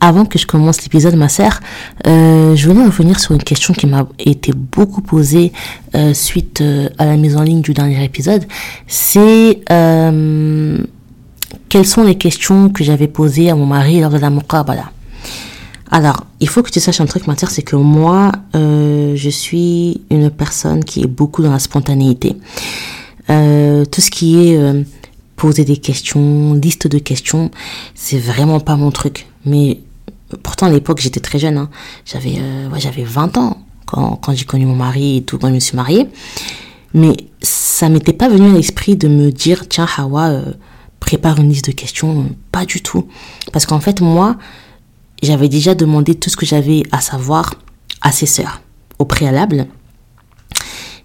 avant que je commence l'épisode, ma sœur, euh, je voulais revenir sur une question qui m'a été beaucoup posée euh, suite euh, à la mise en ligne du dernier épisode. C'est quelles sont les questions que j'avais posées à mon mari lors de la muqabala. Alors, il faut que tu saches un truc, ma sœur, c'est que moi, je suis une personne qui est beaucoup dans la spontanéité. Tout ce qui est poser des questions, liste de questions, c'est vraiment pas mon truc. Mais pourtant, à l'époque, j'étais très jeune. Hein. J'avais euh, j'avais 20 ans quand, j'ai connu mon mari et tout, quand je me suis mariée. Mais ça m'était pas venu à l'esprit de me dire, tiens, Hawa, euh, prépare une liste de questions. Pas du tout. Parce qu'en fait, moi, j'avais déjà demandé tout ce que j'avais à savoir à ses sœurs au préalable.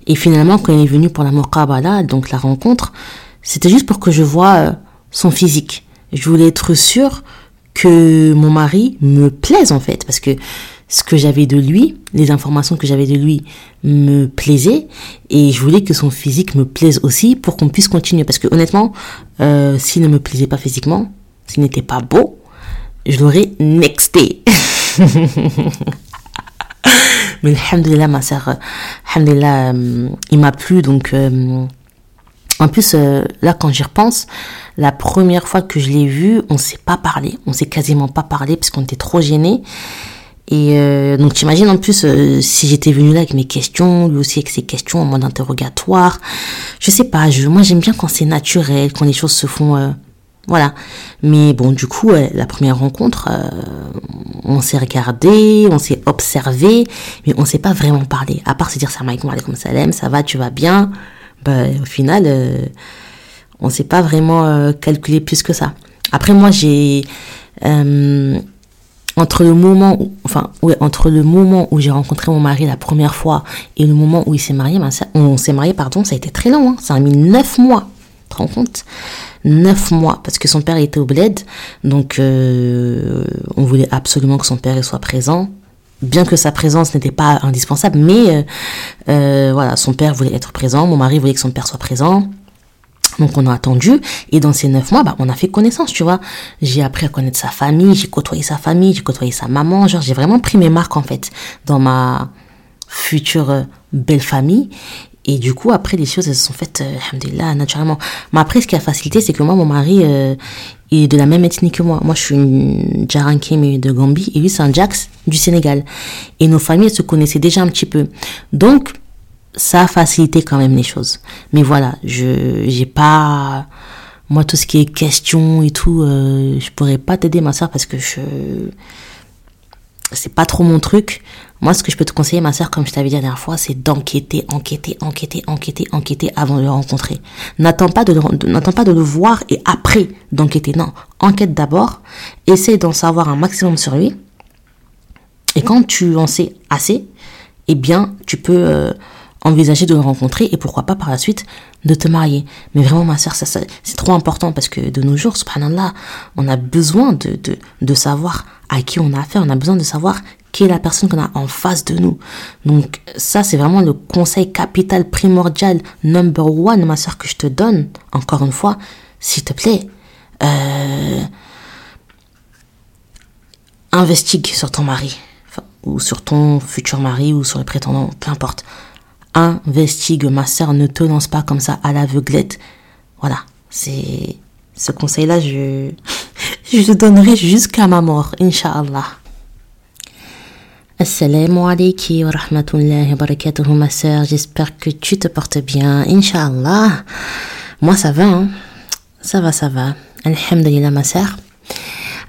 Et finalement, quand il est venu pour la muqabala, donc la rencontre, c'était juste pour que je vois euh, son physique. Je voulais être sûre que mon mari me plaise en fait, parce que ce que j'avais de lui, les informations que j'avais de lui me plaisaient, et je voulais que son physique me plaise aussi pour qu'on puisse continuer. Parce que honnêtement, euh, s'il ne me plaisait pas physiquement, s'il n'était pas beau, je l'aurais nexté. Mais alhamdulillah, ma sœur, alhamdulillah, euh, il m'a plu, donc... euh, en plus, euh, là, quand j'y repense, la première fois que je l'ai vu, on s'est pas parlé. On s'est quasiment pas parlé parce qu'on était trop gênés. Et euh, donc, t'imagines en plus, euh, si j'étais venue là avec mes questions, lui aussi avec ses questions en mode interrogatoire. Je sais pas, moi j'aime bien quand c'est naturel, quand les choses se font... euh, voilà. Mais bon, du coup, la première rencontre, on s'est regardé, on s'est observé, mais on s'est pas vraiment parlé. À part se dire salam alaikum, alaikum salam, ça va, tu vas bien. Bah, au final, euh, on s'est pas vraiment euh, calculé plus que ça. Après, moi, j'ai euh, entre le moment, où, enfin, ouais, entre le moment où j'ai rencontré mon mari la première fois et le moment où il s'est marié, ben, ça- on s'est marié, pardon, ça a été très long. Hein, ça a mis neuf mois. Tu te rends compte? Neuf mois, parce que son père était au bled, donc euh, on voulait absolument que son père soit présent. Bien que sa présence n'était pas indispensable, mais euh, euh, voilà, son père voulait être présent, mon mari voulait que son père soit présent. Donc on a attendu et dans ces neuf mois, bah, on a fait connaissance, tu vois. J'ai appris à connaître sa famille, j'ai côtoyé sa famille, j'ai côtoyé sa maman, genre j'ai vraiment pris mes marques en fait dans ma future euh, belle famille. Et du coup, après, les choses, se sont faites, euh, naturellement. Mais après, ce qui a facilité, c'est que moi, mon mari, de la même ethnie que moi. Moi, je suis une Djaranké, de Gambie, et lui, c'est un Jax du Sénégal. Et nos familles, se connaissaient déjà un petit peu. Donc, ça a facilité quand même les choses. Mais voilà, je j'ai pas moi tout ce qui est questions et tout, euh, je pourrais pas t'aider ma soeur parce que je c'est pas trop mon truc. Moi, ce que je peux te conseiller, ma soeur, comme je t'avais dit la dernière fois, c'est d'enquêter, enquêter, enquêter, enquêter, enquêter avant de le rencontrer. N'attends pas de, le- n'attends pas de le voir et après d'enquêter. Non, enquête d'abord. Essaye d'en savoir un maximum sur lui. Et quand tu en sais assez, eh bien, tu peux euh, envisager de le rencontrer et pourquoi pas par la suite de te marier. Mais vraiment, ma soeur, ça- c'est trop important parce que de nos jours, subhanallah, on a besoin de, de, de savoir à qui on a affaire, on a besoin de savoir qui est la personne qu'on a en face de nous. Donc, ça, c'est vraiment le conseil capital primordial number one, ma soeur, que je te donne, encore une fois, s'il te plaît. Euh, investigue sur ton mari, ou sur ton futur mari, ou sur le prétendant, peu importe. Investigue, ma sœur, ne te lance pas comme ça à l'aveuglette. Voilà, c'est ce conseil-là, je, je le donnerai jusqu'à ma mort, Inch'Allah. Assalamu alaikum wa rahmatullahi wa barakatuhu, ma sœur. J'espère que tu te portes bien, Inch'Allah. Moi, ça va, hein. Ça va, ça va. Alhamdulillah, ma sœur.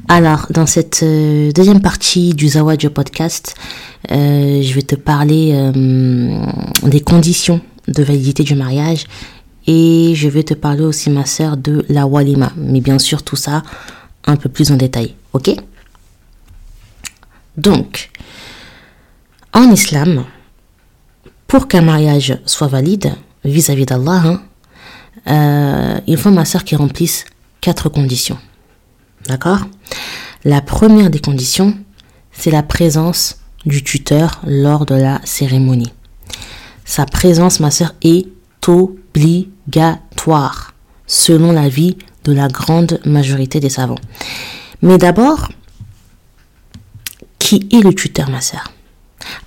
Alors, dans cette euh, deuxième partie du Zawad podcast, euh, je vais te parler euh, des conditions de validité du mariage et je vais te parler aussi, ma sœur, de la walima. Mais bien sûr, tout ça un peu plus en détail, ok? Donc, en islam, pour qu'un mariage soit valide vis-à-vis d'Allah, il faut, ma sœur, qu'il remplisse quatre conditions. D'accord? La première des conditions, c'est la présence du tuteur lors de la cérémonie. Sa présence, ma sœur, est obligatoire, selon l'avis de la grande majorité des savants. Mais d'abord, qui est le tuteur, ma sœur?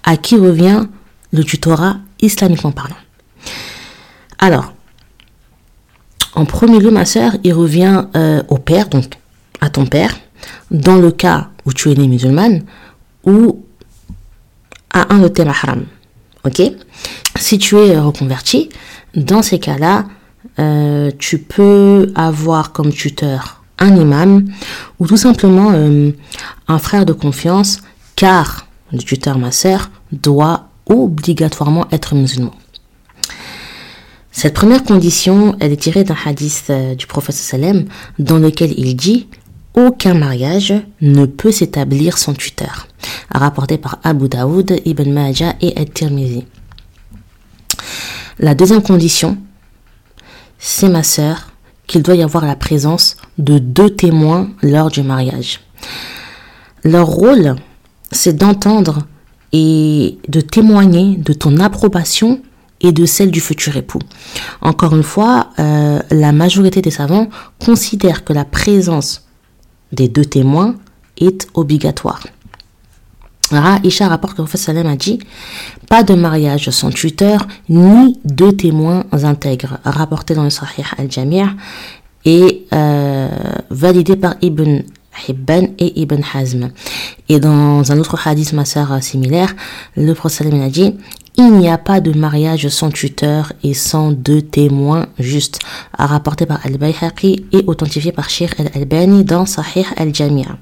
À qui revient le tutorat islamiquement parlant Alors, en premier lieu, ma sœur, il revient euh, au père, donc à ton père, dans le cas où tu es née musulmane, ou à un de tes. Ok? Si tu es reconverti, dans ces cas-là, euh, tu peux avoir comme tuteur un imam ou tout simplement euh, un frère de confiance, car le tuteur, ma sœur, doit obligatoirement être musulman. Cette première condition, elle est tirée d'un hadith euh, du prophète sallam dans lequel il dit aucun mariage ne peut s'établir sans tuteur, rapporté par Abu Daoud, Ibn Majah et At-Tirmidhi. La deuxième condition, c'est ma sœur qu'il doit y avoir la présence de deux témoins lors du mariage. Leur rôle, c'est d'entendre et de témoigner de ton approbation et de celle du futur époux. Encore une fois, euh, la majorité des savants considèrent que la présence des deux témoins est obligatoire. Isha rapporte que le prophète Salem a dit Pas de mariage sans tuteur, ni deux témoins intègres. Rapporté dans le Sahih al-Jamir et euh, validé par Ibn Hibban et Ibn Hazm. Et dans un autre hadith, ma sœur similaire, le prophète a dit il n'y a pas de mariage sans tuteur et sans deux témoins justes, rapporté par Al-Bayhaqi et authentifié par Shir al-Albani dans Sahih al-Jamia.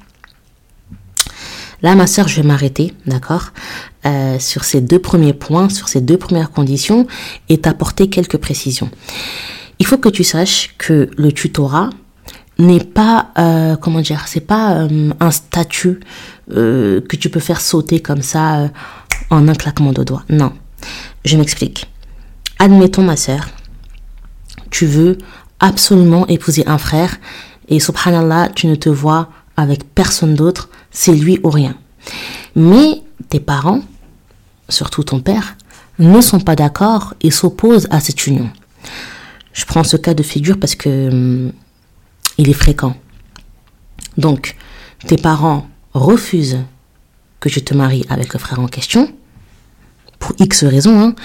Là, ma sœur, je vais m'arrêter, d'accord, euh, sur ces deux premiers points, sur ces deux premières conditions et t'apporter quelques précisions. Il faut que tu saches que le tutorat n'est pas, euh, comment dire, c'est pas euh, un statut que tu peux faire sauter comme ça en un claquement de doigts. Non. Je m'explique. Admettons ma sœur, tu veux absolument épouser un frère et subhanallah, tu ne te vois avec personne d'autre, c'est lui ou rien. Mais tes parents, surtout ton père, ne sont pas d'accord et s'opposent à cette union. Je prends ce cas de figure parce que hum, il est fréquent. Donc, tes parents refusent que je te marie avec le frère en question pour X raisons. Hein.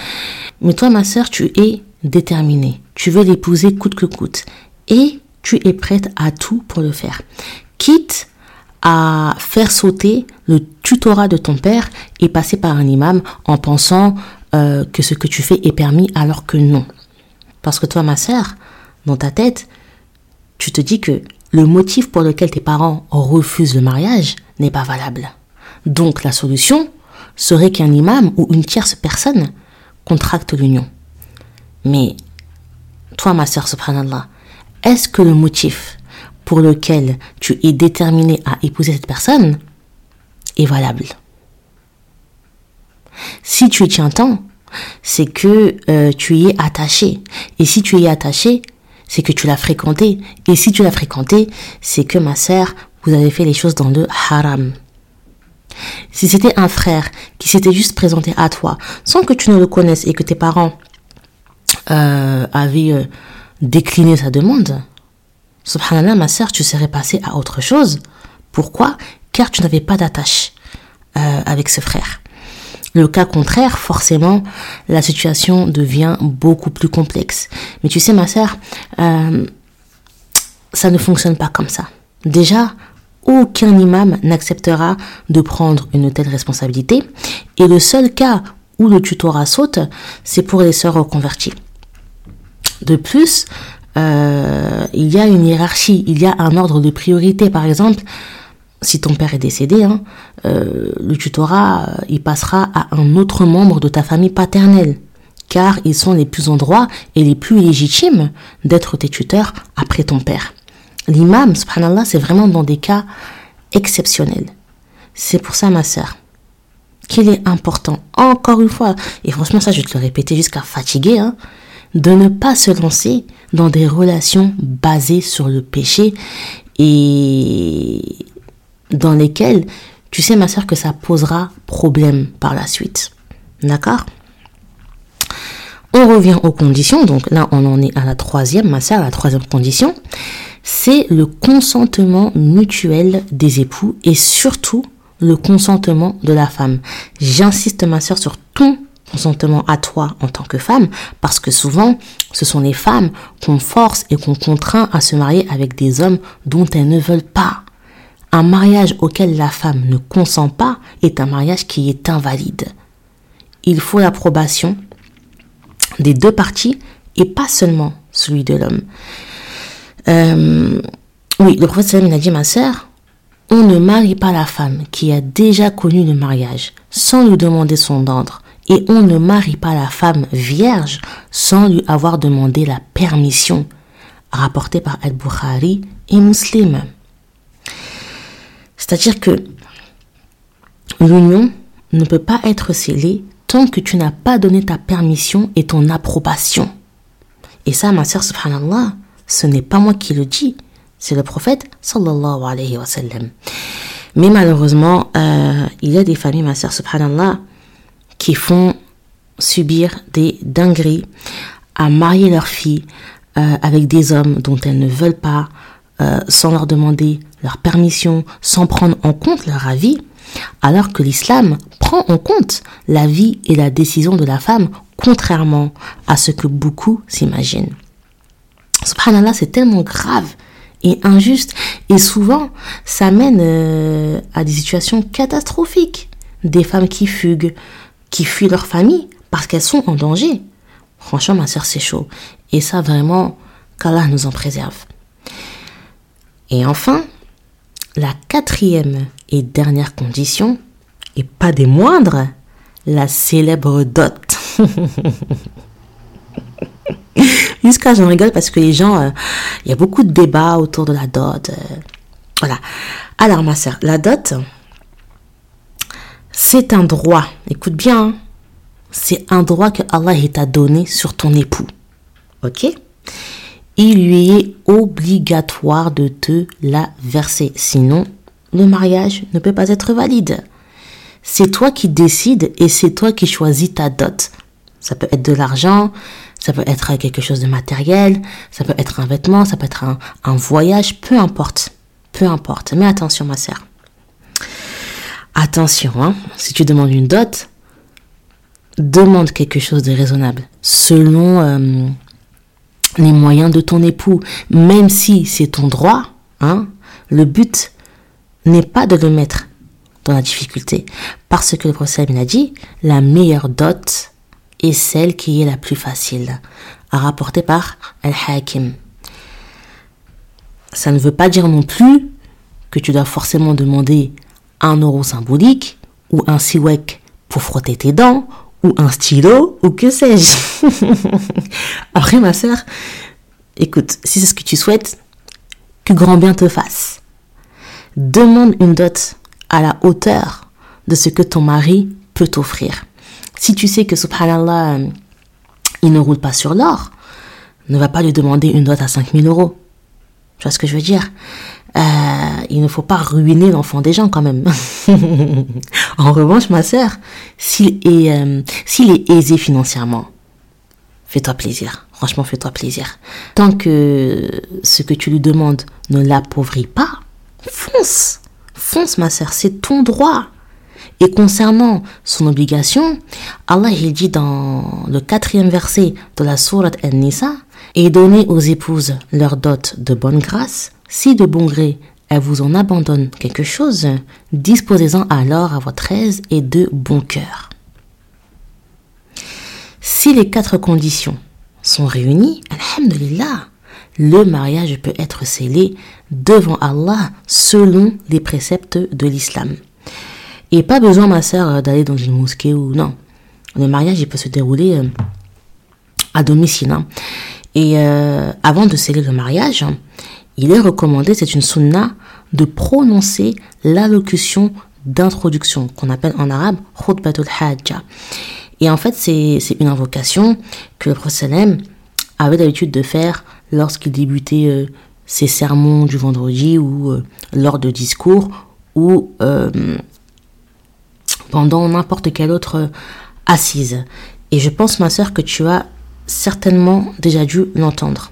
Mais toi, ma sœur, tu es déterminée. Tu veux l'épouser coûte que coûte. Et tu es prête à tout pour le faire. Quitte à faire sauter le tutorat de ton père et passer par un imam en pensant euh, que ce que tu fais est permis alors que non. Parce que toi, ma sœur, dans ta tête, tu te dis que le motif pour lequel tes parents refusent le mariage n'est pas valable. Donc la solution, serait qu'un imam ou une tierce personne contracte l'union. Mais toi, ma sœur, subhanallah, est-ce que le motif pour lequel tu es déterminé à épouser cette personne est valable? Si tu y tiens tant, c'est que euh, tu y es attaché. Et si tu y es attaché, c'est que tu l'as fréquenté. Et si tu l'as fréquenté, c'est que ma sœur, vous avez fait les choses dans le haram. Si c'était un frère qui s'était juste présenté à toi, sans que tu ne le connaisses et que tes parents euh, avaient euh, décliné sa demande, subhanallah, ma sœur, tu serais passée à autre chose. Pourquoi? Car tu n'avais pas d'attache euh, avec ce frère. Le cas contraire, forcément, la situation devient beaucoup plus complexe. Mais tu sais, ma sœur, ça ne fonctionne pas comme ça. Déjà, aucun imam n'acceptera de prendre une telle responsabilité. Et le seul cas où le tutorat saute, c'est pour les sœurs reconverties. De plus, euh, il y a une hiérarchie, il y a un ordre de priorité. Par exemple, si ton père est décédé, hein, euh, le tutorat, euh, il passera à un autre membre de ta famille paternelle, car ils sont les plus en droit et les plus légitimes d'être tes tuteurs après ton père. L'imam, subhanallah, c'est vraiment dans des cas exceptionnels. C'est pour ça, ma sœur, qu'il est important, encore une fois, et franchement, ça, je vais te le répéter jusqu'à fatiguer, hein, de ne pas se lancer dans des relations basées sur le péché et dans lesquelles, tu sais, ma sœur, que ça posera problème par la suite. D'accord? On revient aux conditions. Donc là, on en est à la troisième, ma sœur, la troisième condition c'est le consentement mutuel des époux et surtout le consentement de la femme. J'insiste ma soeur sur ton consentement à toi en tant que femme, parce que souvent, ce sont les femmes qu'on force et qu'on contraint à se marier avec des hommes dont elles ne veulent pas. Un mariage auquel la femme ne consent pas est un mariage qui est invalide. Il faut l'approbation des deux parties et pas seulement celui de l'homme. Euh, oui, le prophète il a dit, ma sœur, on ne marie pas la femme qui a déjà connu le mariage sans lui demander son ordre et on ne marie pas la femme vierge sans lui avoir demandé la permission, rapporté par Al-Bukhari et Muslim. C'est-à-dire que l'union ne peut pas être scellée tant que tu n'as pas donné ta permission et ton approbation. Et ça, ma sœur, subhanallah, ce n'est pas moi qui le dis, c'est le prophète sallallahu alayhi wa sallam. Mais malheureusement, euh, il y a des familles, ma sœur, subhanallah, qui font subir des dingueries à marier leurs filles euh, avec des hommes dont elles ne veulent pas, euh, sans leur demander leur permission, sans prendre en compte leur avis, alors que l'islam prend en compte la vie et la décision de la femme, contrairement à ce que beaucoup s'imaginent. Subhanallah, c'est tellement grave et injuste, et souvent, ça mène euh, à des situations catastrophiques. Des femmes qui fuguent, qui fuient leur famille parce qu'elles sont en danger. Franchement, ma soeur, c'est chaud. Et ça, vraiment, qu'Allah nous en préserve. Et enfin, la quatrième et dernière condition, et pas des moindres, la célèbre dot. Jusqu'à j'en rigole parce que les gens, euh, il y a beaucoup de débats autour de la dot. Euh, voilà. Alors ma soeur, la dot, c'est un droit. Écoute bien, hein. c'est un droit que Allah t'a donné sur ton époux. Ok? Il lui est obligatoire de te la verser. Sinon, le mariage ne peut pas être valide. C'est toi qui décides et c'est toi qui choisis ta dot. Ça peut être de l'argent, ça peut être quelque chose de matériel, ça peut être un vêtement, ça peut être un, voyage, peu importe. Peu importe. Mais attention, ma sœur. Attention, hein, si tu demandes une dot, demande quelque chose de raisonnable, selon euh, les moyens de ton époux. Même si c'est ton droit, hein, le but n'est pas de le mettre dans la difficulté. Parce que le prophète a dit, la meilleure dot, et celle qui est la plus facile, à rapporter par Al-Hakim. Ça ne veut pas dire non plus que tu dois forcément demander un euro symbolique ou un siwek pour frotter tes dents ou un stylo ou que sais-je. Après ma sœur, écoute, si c'est ce que tu souhaites, que grand bien te fasse. Demande une dot à la hauteur de ce que ton mari peut t'offrir. Si tu sais que, subhanallah, euh, il ne roule pas sur l'or, ne va pas lui demander une dot à 5000 euros. Tu vois ce que je veux dire? Euh, Il ne faut pas ruiner l'enfant des gens quand même. en revanche, ma sœur, s'il est, euh, s'il est aisé financièrement, fais-toi plaisir. Franchement, fais-toi plaisir. Tant que ce que tu lui demandes ne l'appauvrit pas, fonce. Fonce, ma sœur, c'est ton droit. Et concernant son obligation, Allah il dit dans le quatrième verset de la sourate An-Nisa, et donnez aux épouses leur dot de bonne grâce, si de bon gré elles vous en abandonnent quelque chose, disposez-en alors à votre aise et de bon cœur. Si les quatre conditions sont réunies, alhamdulillah, le mariage peut être scellé devant Allah selon les préceptes de l'islam. Et pas besoin, ma sœur, d'aller dans une mosquée ou non. Le mariage, peut se dérouler euh, à domicile. Hein. Et euh, avant de sceller le mariage, il est recommandé, c'est une sunna, de prononcer l'allocution d'introduction qu'on appelle en arabe khutbatul hajja. Et en fait, c'est une invocation que le prophète avait l'habitude de faire lorsqu'il débutait ses sermons du vendredi ou lors de discours ou pendant n'importe quelle autre assise. Et je pense, ma sœur, que tu as certainement déjà dû l'entendre.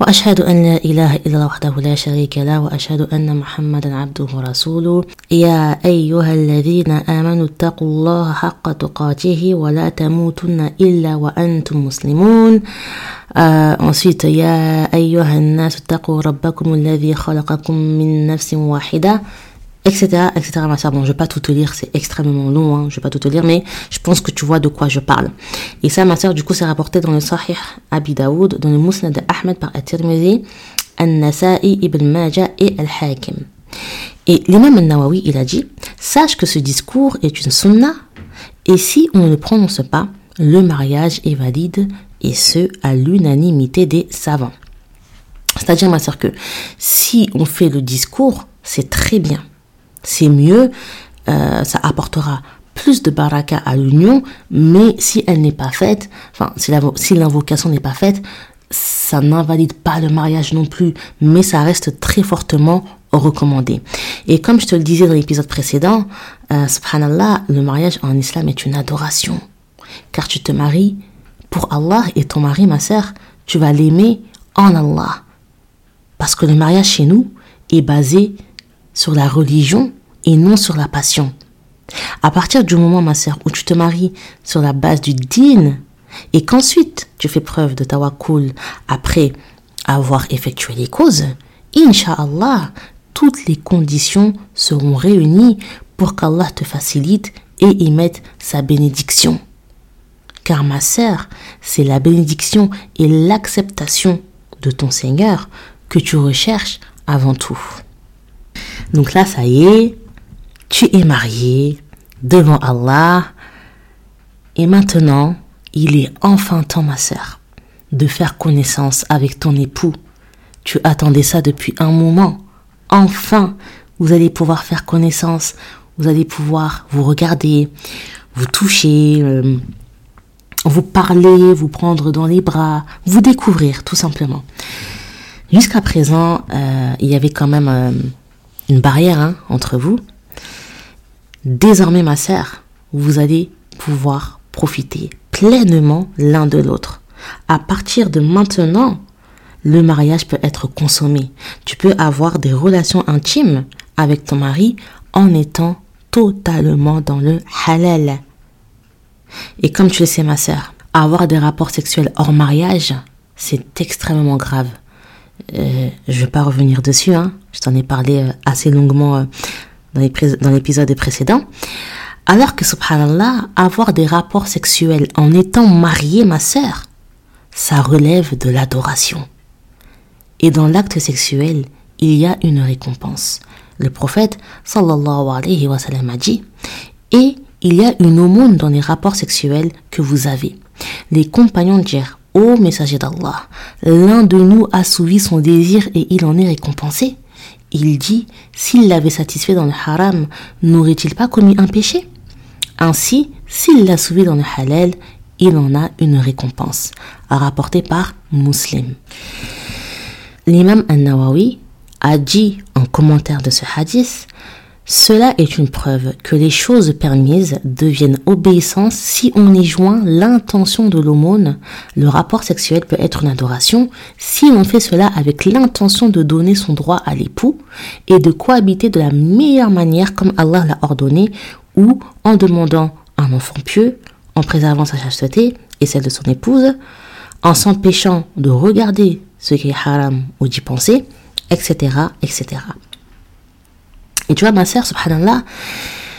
وأشهد أن لا إله إلا الله وحده لا شريك له وأشهد أن محمدا عبده ورسوله. يا أيها الذين آمنوا اتقوا الله حق تقاته ولا تموتن إلا وأنتم مسلمون. آه ensuite يا أيها الناس اتقوا ربكم الذي خلقكم من نفس واحدة. Etc., etc. Ma soeur, bon, je vais pas tout te lire, c'est extrêmement long, hein, je vais pas tout te lire, mais je pense que tu vois de quoi je parle. Et ça, ma soeur, du coup, c'est rapporté dans le Sahih Abi Daoud, dans le Musnad Ahmed par At-Tirmidhi, An-Nasa'i, Ibn Majah et Al-Hakim. Et l'imam al-Nawawi, il a dit, sache que ce discours est une sunnah, et si on ne le prononce pas, le mariage est valide, et ce, à l'unanimité des savants. C'est-à-dire, ma soeur, que si on fait le discours, c'est très bien c'est mieux, euh, ça apportera plus de baraka à l'union, mais si elle n'est pas faite, enfin, si l'invocation n'est pas faite, ça n'invalide pas le mariage non plus, mais ça reste très fortement recommandé. Et comme je te le disais dans l'épisode précédent, euh, subhanallah, le mariage en islam est une adoration. Car tu te maries pour Allah et ton mari, ma sœur, tu vas l'aimer en Allah. Parce que le mariage chez nous est basé sur la religion et non sur la passion. À partir du moment, ma sœur, où tu te maries sur la base du din et qu'ensuite tu fais preuve de tawakkul après avoir effectué les causes, Inch'Allah, toutes les conditions seront réunies pour qu'Allah te facilite et y mette sa bénédiction. Car ma sœur, c'est la bénédiction et l'acceptation de ton Seigneur que tu recherches avant tout. Donc là, ça y est, tu es marié devant Allah. Et maintenant, il est enfin temps, ma sœur, de faire connaissance avec ton époux. Tu attendais ça depuis un moment. Enfin, vous allez pouvoir faire connaissance. Vous allez pouvoir vous regarder, vous toucher, euh, vous parler, vous prendre dans les bras, vous découvrir tout simplement. Jusqu'à présent, euh, il y avait quand même euh, une barrière hein, entre vous. Désormais, ma sœur, vous allez pouvoir profiter pleinement l'un de l'autre. À partir de maintenant, le mariage peut être consommé. Tu peux avoir des relations intimes avec ton mari en étant totalement dans le halal. Et comme tu le sais, ma sœur, avoir des rapports sexuels hors mariage, c'est extrêmement grave. Euh, je ne vais pas revenir dessus, hein. je t'en ai parlé euh, assez longuement euh, dans l'épisode précédent. Alors que, subhanallah, avoir des rapports sexuels en étant marié, ma sœur, ça relève de l'adoration. Et dans l'acte sexuel, il y a une récompense. Le prophète, sallallahu alayhi wa sallam, a dit, et il y a une aumône dans les rapports sexuels que vous avez. Les compagnons dirent, Ô messager d'Allah, l'un de nous a souvi son désir et il en est récompensé. Il dit, s'il l'avait satisfait dans le haram, n'aurait-il pas commis un péché? Ainsi, s'il l'a souvi dans le halal, il en a une récompense, rapporté par Muslim. L'imam An-Nawawi a dit en commentaire de ce hadith cela est une preuve que les choses permises deviennent obéissance si on y joint l'intention de l'aumône. Le rapport sexuel peut être une adoration si on fait cela avec l'intention de donner son droit à l'époux et de cohabiter de la meilleure manière comme Allah l'a ordonné ou en demandant un enfant pieux, en préservant sa chasteté et celle de son épouse, en s'empêchant de regarder ce qui est haram ou d'y penser, etc., etc. Et tu vois, ma sœur, subhanallah,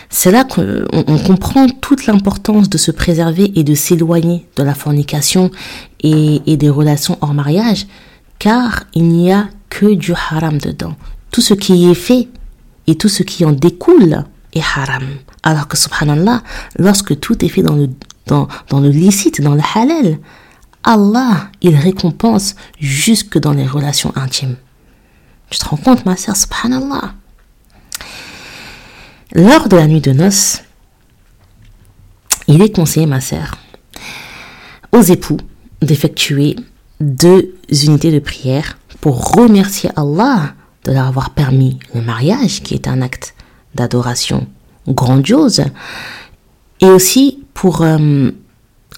c'est là qu'on comprend toute l'importance de se préserver et de s'éloigner de la fornication et, des relations hors mariage, car il n'y a que du haram dedans. Tout ce qui est fait et tout ce qui en découle est haram. Alors que subhanallah, lorsque tout est fait dans le, dans, dans le licite, dans le halal, Allah, il récompense jusque dans les relations intimes. Tu te rends compte, ma sœur, subhanallah? Lors de la nuit de noces, il est conseillé, ma sœur, aux époux d'effectuer deux unités de prière pour remercier Allah de leur avoir permis le mariage, qui est un acte d'adoration grandiose, et aussi pour euh,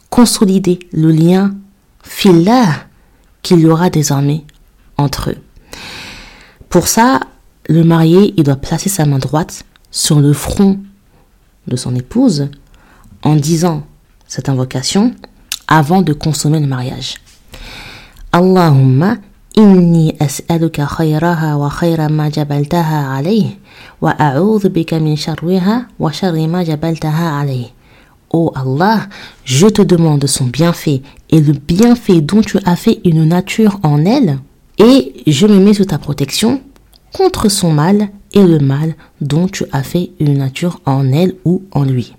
consolider le lien filaire qu'il y aura désormais entre eux. Pour ça, le marié, il doit placer sa main droite sur le front de son épouse en disant cette invocation avant de consommer le mariage. Allahumma inni as'aluka khayraha wa khayra ma jabaltaha alayh wa a'udhu bika min sharriha wa sharri ma jabaltaha. Oh Allah, je te demande son bienfait et le bienfait dont tu as fait une nature en elle, et je me mets sous ta protection contre son mal et le mal dont tu as fait une nature en elle ou en lui.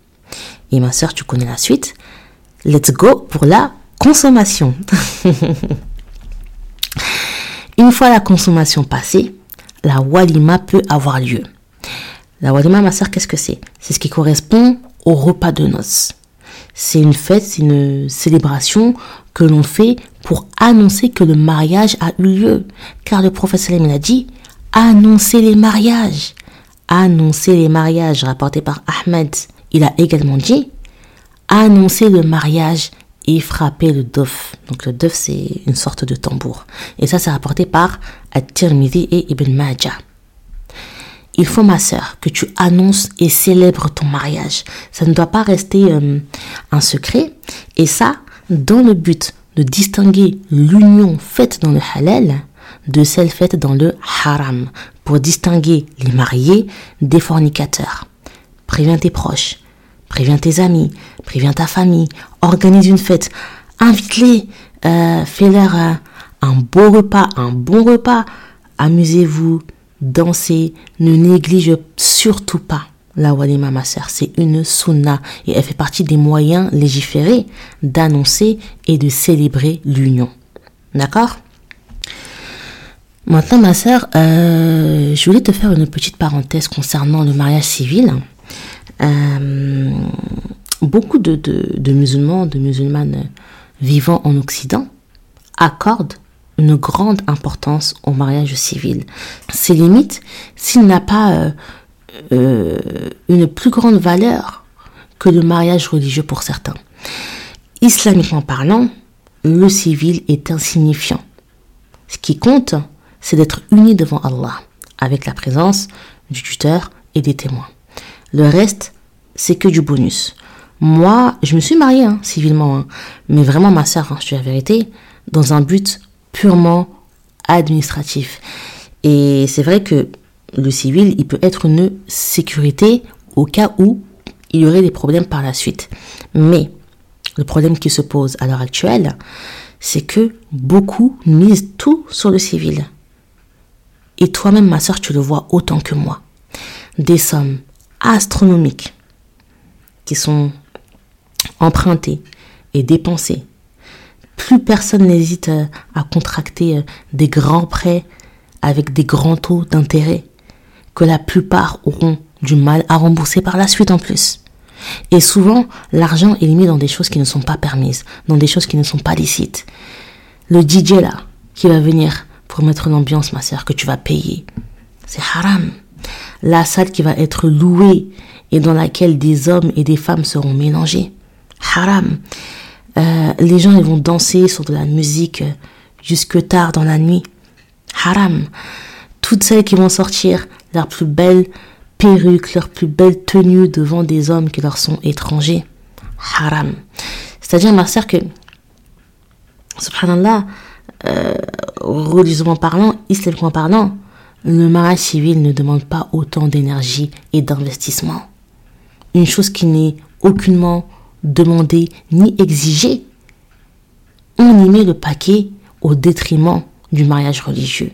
Et ma soeur, tu connais la suite. Let's go pour la consommation. Une fois la consommation passée, la walima peut avoir lieu. La walima, ma soeur, qu'est-ce que c'est? C'est ce qui correspond au repas de noces. C'est une fête, c'est une célébration que l'on fait pour annoncer que le mariage a eu lieu. Car le prophète il a dit annoncer les mariages. Annoncer les mariages rapporté par Ahmed. Il a également dit annoncer le mariage et frapper le dof. Donc le dof c'est une sorte de tambour. Et ça c'est rapporté par At-Tirmidhi et Ibn Majah. Il faut, ma sœur, que tu annonces et célèbres ton mariage. Ça ne doit pas rester euh, un secret. Et ça, dans le but de distinguer l'union faite dans le halal de celle faite dans le haram, pour distinguer les mariés des fornicateurs. Préviens tes proches, préviens tes amis, préviens ta famille, organise une fête, invite-les, euh, fais-leur euh, un beau repas, un bon repas, amusez-vous, dansez, ne néglige surtout pas la walima ma sœur, c'est une sunna et elle fait partie des moyens légiférés d'annoncer et de célébrer l'union. D'accord? Maintenant, ma sœur, euh, je voulais te faire une petite parenthèse concernant le mariage civil. Euh, beaucoup de, musulmans, de musulmanes vivant en Occident accordent une grande importance au mariage civil. C'est limite s'il n'a pas euh, une plus grande valeur que le mariage religieux pour certains. Islamiquement parlant, le civil est insignifiant. Ce qui compte, c'est d'être unis devant Allah, avec la présence du tuteur et des témoins. Le reste, c'est que du bonus. Moi, je me suis mariée hein, civilement, hein. mais vraiment ma soeur, hein, je dis la vérité, dans un but purement administratif. Et c'est vrai que le civil, il peut être une sécurité au cas où il y aurait des problèmes par la suite. Mais le problème qui se pose à l'heure actuelle, c'est que beaucoup misent tout sur le civil. Et toi-même, ma soeur, tu le vois autant que moi. Des sommes astronomiques qui sont empruntées et dépensées. Plus personne n'hésite euh, à contracter euh, des grands prêts avec des grands taux d'intérêt que la plupart auront du mal à rembourser par la suite en plus. Et souvent, l'argent est mis dans des choses qui ne sont pas permises, dans des choses qui ne sont pas licites. Le DJ là, qui va venir pour mettre l'ambiance, ma sœur, que tu vas payer. C'est haram. La salle qui va être louée et dans laquelle des hommes et des femmes seront mélangés. Haram. Euh, les gens ils vont danser sur de la musique jusque tard dans la nuit. Haram. Toutes celles qui vont sortir leurs plus belles perruques, leurs plus belles tenues devant des hommes qui leur sont étrangers. Haram. C'est-à-dire, ma sœur, que, subhanallah, euh, religieusement parlant, islamiquement parlant, le mariage civil ne demande pas autant d'énergie et d'investissement. Une chose qui n'est aucunement demandée ni exigée. On y met le paquet au détriment du mariage religieux.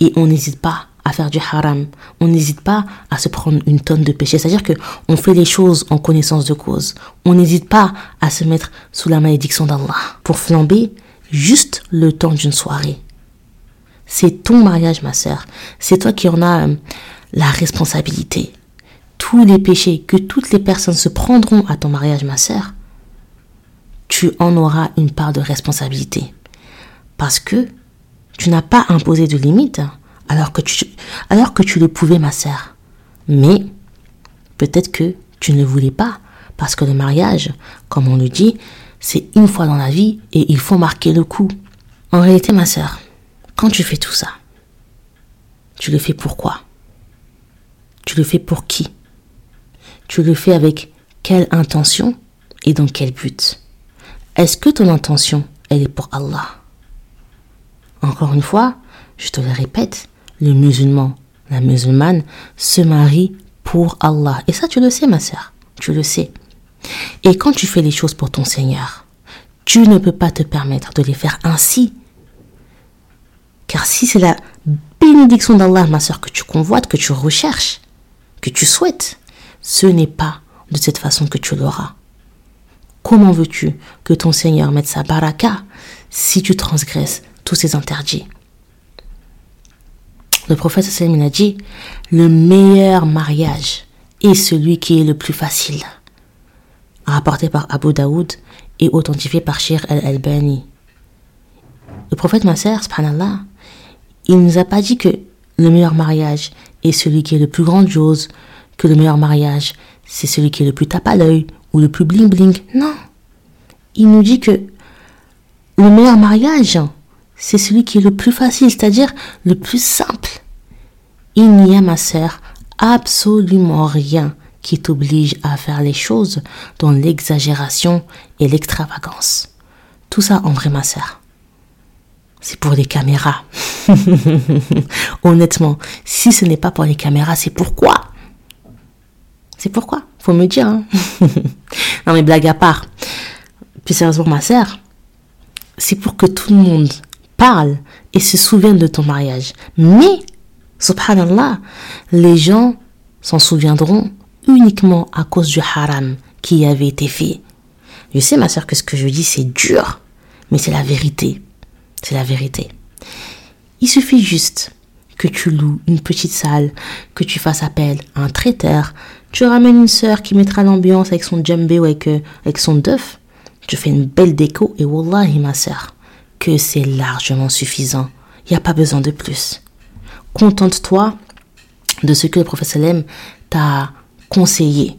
Et on n'hésite pas à faire du haram. On n'hésite pas à se prendre une tonne de péché. C'est-à-dire que on fait les choses en connaissance de cause. On n'hésite pas à se mettre sous la malédiction d'Allah pour flamber juste le temps d'une soirée. C'est ton mariage, ma sœur. C'est toi qui en as euh, la responsabilité. tous les péchés que toutes les personnes se prendront à ton mariage, ma sœur, tu en auras une part de responsabilité. Parce que tu n'as pas imposé de limites alors que tu, alors que tu le pouvais, ma sœur. Mais peut-être que tu ne voulais pas. Parce que le mariage, comme on le dit, c'est une fois dans la vie et il faut marquer le coup. En réalité, ma sœur, quand tu fais tout ça, tu le fais pourquoi Tu le fais pour qui? Tu le fais avec quelle intention et dans quel but? Est-ce que ton intention, elle est pour Allah? Encore une fois, je te le répète, le musulman, la musulmane se marie pour Allah. Et ça, tu le sais, ma sœur. Tu le sais. Et quand tu fais les choses pour ton Seigneur, tu ne peux pas te permettre de les faire ainsi. Car si c'est la bénédiction d'Allah, ma soeur, que tu convoites, que tu recherches, que tu souhaites, ce n'est pas de cette façon que tu l'auras. Comment veux-tu que ton Seigneur mette sa baraka si tu transgresses tous ces interdits? Le prophète a dit le meilleur mariage est celui qui est le plus facile. Rapporté par Abu Daoud et authentifié par Shir al-Albani. Le prophète ma sœur, subhanallah, il nous a pas dit que le meilleur mariage est celui qui est le plus grandiose, que le meilleur mariage, c'est celui qui est le plus tape à l'œil ou le plus bling bling. Non. Il nous dit que le meilleur mariage, c'est celui qui est le plus facile, c'est-à-dire le plus simple. Il n'y a, ma sœur, absolument rien qui t'oblige à faire les choses dans l'exagération et l'extravagance. Tout ça en vrai, ma sœur c'est pour les caméras. Honnêtement, si ce n'est pas pour les caméras, c'est pourquoi? C'est pourquoi? Faut me dire. Hein. non mais blague à part. Puis sérieusement, ma sœur, c'est pour que tout le monde parle et se souvienne de ton mariage. Mais, subhanallah, les gens s'en souviendront uniquement à cause du haram qui avait été fait. Je sais, ma sœur, que ce que je dis, c'est dur, mais c'est la vérité. C'est la vérité. Il suffit juste que tu loues une petite salle, que tu fasses appel à un traiteur, tu ramènes une sœur qui mettra l'ambiance avec son djembé ou avec, euh, avec son dœuf, tu fais une belle déco et wallahi ma sœur, que c'est largement suffisant. Il n'y a pas besoin de plus. Contente-toi de ce que le professeur Lem t'a conseillé.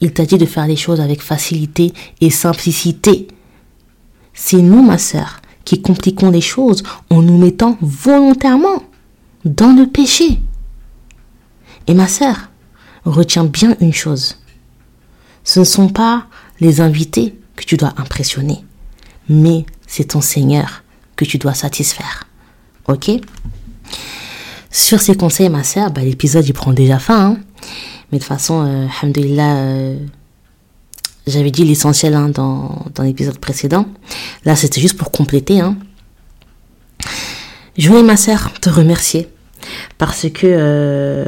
Il t'a dit de faire les choses avec facilité et simplicité. C'est nous, ma sœur, qui compliquons les choses en nous mettant volontairement dans le péché. Et ma sœur, retiens bien une chose. Ce ne sont pas les invités que tu dois impressionner, mais c'est ton Seigneur que tu dois satisfaire. Ok? Sur ces conseils, ma sœur, bah, l'épisode il prend déjà fin. Hein. Mais de toute façon, euh, euh j'avais dit l'essentiel hein, dans, dans l'épisode précédent. Là, c'était juste pour compléter. Hein. Je voulais, ma sœur, te remercier. Parce que euh,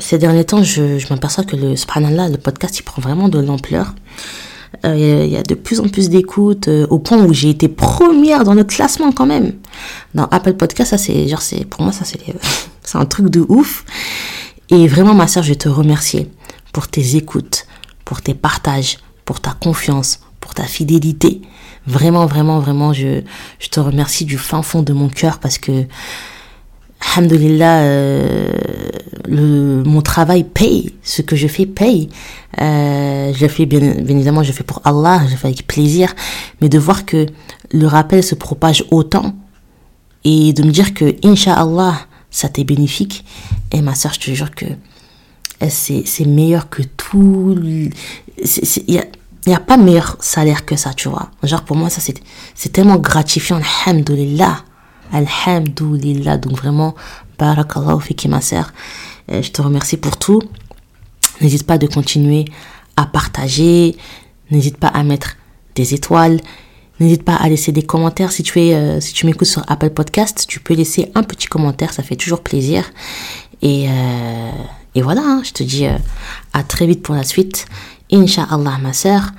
ces derniers temps, je, je m'aperçois que le subhanallah, le podcast, il prend vraiment de l'ampleur. Euh, il y a de plus en plus d'écoutes, au point où j'ai été première dans le classement quand même. Dans Apple Podcast, ça c'est genre c'est pour moi ça c'est c'est un truc de ouf. Et vraiment ma sœur, je vais te remercier pour tes écoutes, pour tes partages, pour ta confiance, pour ta fidélité. Vraiment, vraiment, vraiment, je, je te remercie du fin fond de mon cœur parce que, alhamdoulilah, euh, le, mon travail paye. Ce que je fais paye. Euh, je fais bien, évidemment, je fais pour Allah, je fais avec plaisir. Mais de voir que le rappel se propage autant et de me dire que, Inch'Allah, ça t'est bénéfique. Et ma soeur, je te jure que c'est meilleur que tout. Il n'y a, a pas meilleur salaire que ça, tu vois. Genre, pour moi, ça, c'est tellement gratifiant. Alhamdulillah. Alhamdulillah. Donc, vraiment, barakallahu fiki, ma sœur. Je te remercie pour tout. N'hésite pas de continuer à partager. N'hésite pas à mettre des étoiles. N'hésite pas à laisser des commentaires. Si tu es, euh, si tu m'écoutes sur Apple Podcast, tu peux laisser un petit commentaire. Ça fait toujours plaisir. Et, euh, et voilà, hein, je te dis euh, à très vite pour la suite. Inch'Allah, ma sœur.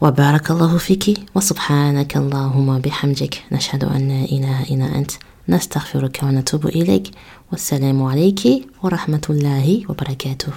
وبارك الله فيك وسبحانك اللهم بحمدك نشهد أن لا إله إلا أنت نستغفرك ونتوب إليك والسلام عليك ورحمة الله وبركاته